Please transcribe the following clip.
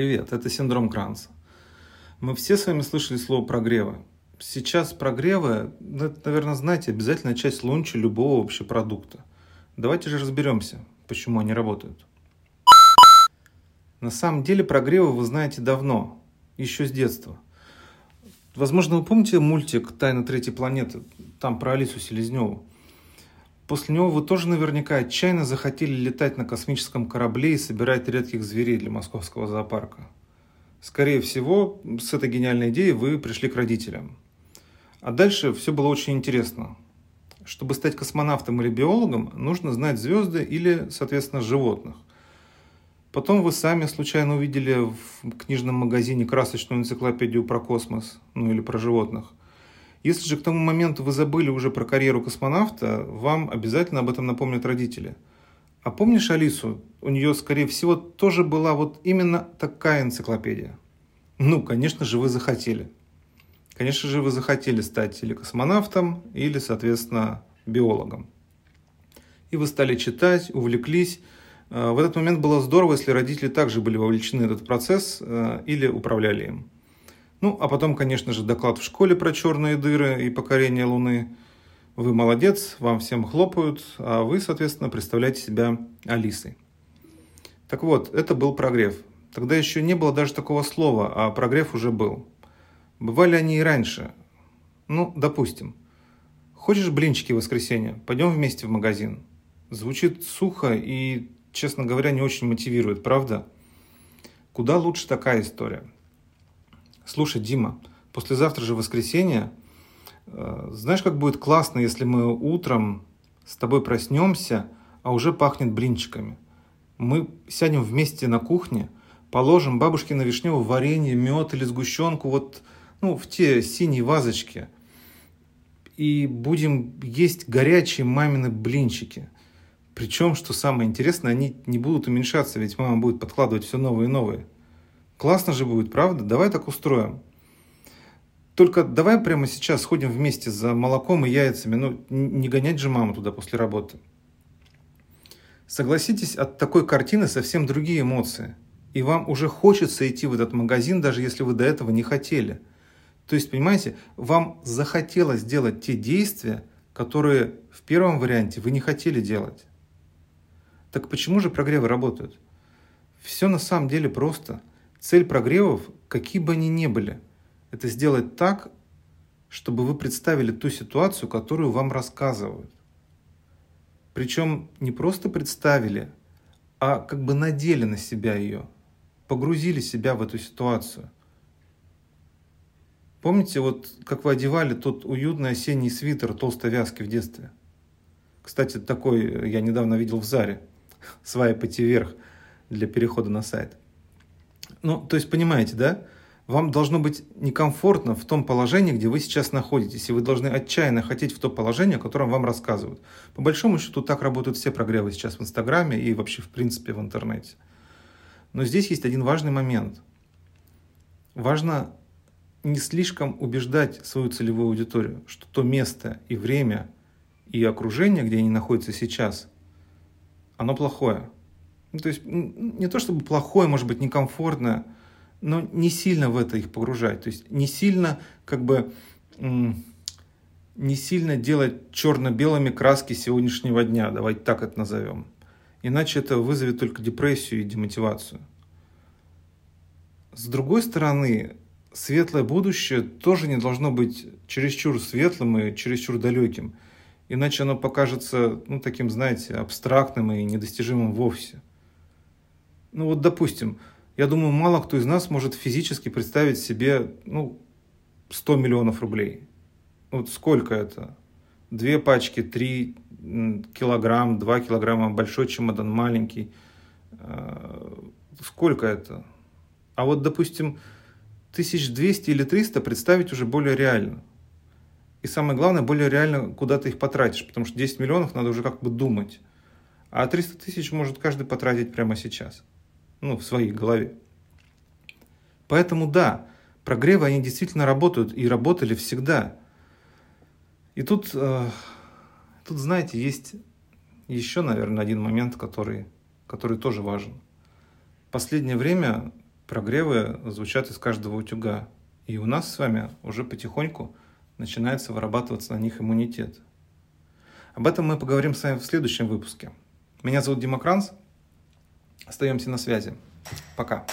Привет, это синдром Кранца. Мы все с вами слышали слово прогревы. Сейчас прогревы, ну, это, наверное, знаете, обязательная часть лунча любого общепродукта. Давайте же разберемся, почему они работают. На самом деле прогревы вы знаете давно, еще с детства. Возможно, вы помните мультик «Тайна третьей планеты», там про Алису Селезневу. После него вы тоже наверняка отчаянно захотели летать на космическом корабле и собирать редких зверей для московского зоопарка. Скорее всего, с этой гениальной идеей вы пришли к родителям. А дальше все было очень интересно. Чтобы стать космонавтом или биологом, нужно знать звезды или, соответственно, животных. Потом вы сами случайно увидели в книжном магазине красочную энциклопедию про космос, ну или про животных. Если же к тому моменту вы забыли уже про карьеру космонавта, вам обязательно об этом напомнят родители. А помнишь Алису? У нее, скорее всего, тоже была вот именно такая энциклопедия. Ну, конечно же, вы захотели. Конечно же, вы захотели стать или космонавтом, или, соответственно, биологом. И вы стали читать, увлеклись. Э, в этот момент было здорово, если родители также были вовлечены в этот процесс э, или управляли им. Ну, а потом, конечно же, доклад в школе про черные дыры и покорение Луны. Вы молодец, вам всем хлопают, а вы, соответственно, представляете себя Алисой. Так вот, это был прогрев. Тогда еще не было даже такого слова, а прогрев уже был. Бывали они и раньше. Ну, допустим. Хочешь блинчики в воскресенье? Пойдем вместе в магазин. Звучит сухо и, честно говоря, не очень мотивирует, правда? Куда лучше такая история? Слушай, Дима, послезавтра же воскресенье. Э, знаешь, как будет классно, если мы утром с тобой проснемся, а уже пахнет блинчиками. Мы сядем вместе на кухне, положим бабушке на вишневое варенье, мед или сгущенку вот ну, в те синие вазочки. И будем есть горячие мамины блинчики. Причем, что самое интересное, они не будут уменьшаться, ведь мама будет подкладывать все новые и новые. Классно же будет, правда? Давай так устроим. Только давай прямо сейчас сходим вместе за молоком и яйцами. Ну, не гонять же маму туда после работы. Согласитесь, от такой картины совсем другие эмоции. И вам уже хочется идти в этот магазин, даже если вы до этого не хотели. То есть, понимаете, вам захотелось делать те действия, которые в первом варианте вы не хотели делать. Так почему же прогревы работают? Все на самом деле просто – Цель прогревов, какие бы они ни были, это сделать так, чтобы вы представили ту ситуацию, которую вам рассказывают. Причем не просто представили, а как бы надели на себя ее, погрузили себя в эту ситуацию. Помните, вот как вы одевали тот уютный осенний свитер толстой вязки в детстве? Кстати, такой я недавно видел в Заре. Свайпайте вверх для перехода на сайт. Ну, то есть, понимаете, да? Вам должно быть некомфортно в том положении, где вы сейчас находитесь, и вы должны отчаянно хотеть в то положение, о котором вам рассказывают. По большому счету, так работают все прогревы сейчас в Инстаграме и вообще, в принципе, в интернете. Но здесь есть один важный момент. Важно не слишком убеждать свою целевую аудиторию, что то место и время и окружение, где они находятся сейчас, оно плохое. Ну, то есть не то чтобы плохое, может быть, некомфортное, но не сильно в это их погружать. То есть не сильно как бы не сильно делать черно-белыми краски сегодняшнего дня, давайте так это назовем. Иначе это вызовет только депрессию и демотивацию. С другой стороны, светлое будущее тоже не должно быть чересчур светлым и чересчур далеким. Иначе оно покажется, ну, таким, знаете, абстрактным и недостижимым вовсе. Ну вот, допустим, я думаю, мало кто из нас может физически представить себе, ну, 100 миллионов рублей. Вот сколько это? Две пачки, три килограмм, два килограмма, большой чемодан, маленький. Э, сколько это? А вот, допустим, 1200 или 300 представить уже более реально. И самое главное, более реально, куда ты их потратишь, потому что 10 миллионов надо уже как бы думать. А 300 тысяч может каждый потратить прямо сейчас ну, в своей голове. Поэтому да, прогревы, они действительно работают и работали всегда. И тут, э, тут знаете, есть еще, наверное, один момент, который, который тоже важен. В последнее время прогревы звучат из каждого утюга. И у нас с вами уже потихоньку начинается вырабатываться на них иммунитет. Об этом мы поговорим с вами в следующем выпуске. Меня зовут Дима Кранц. Остаемся на связи. Пока.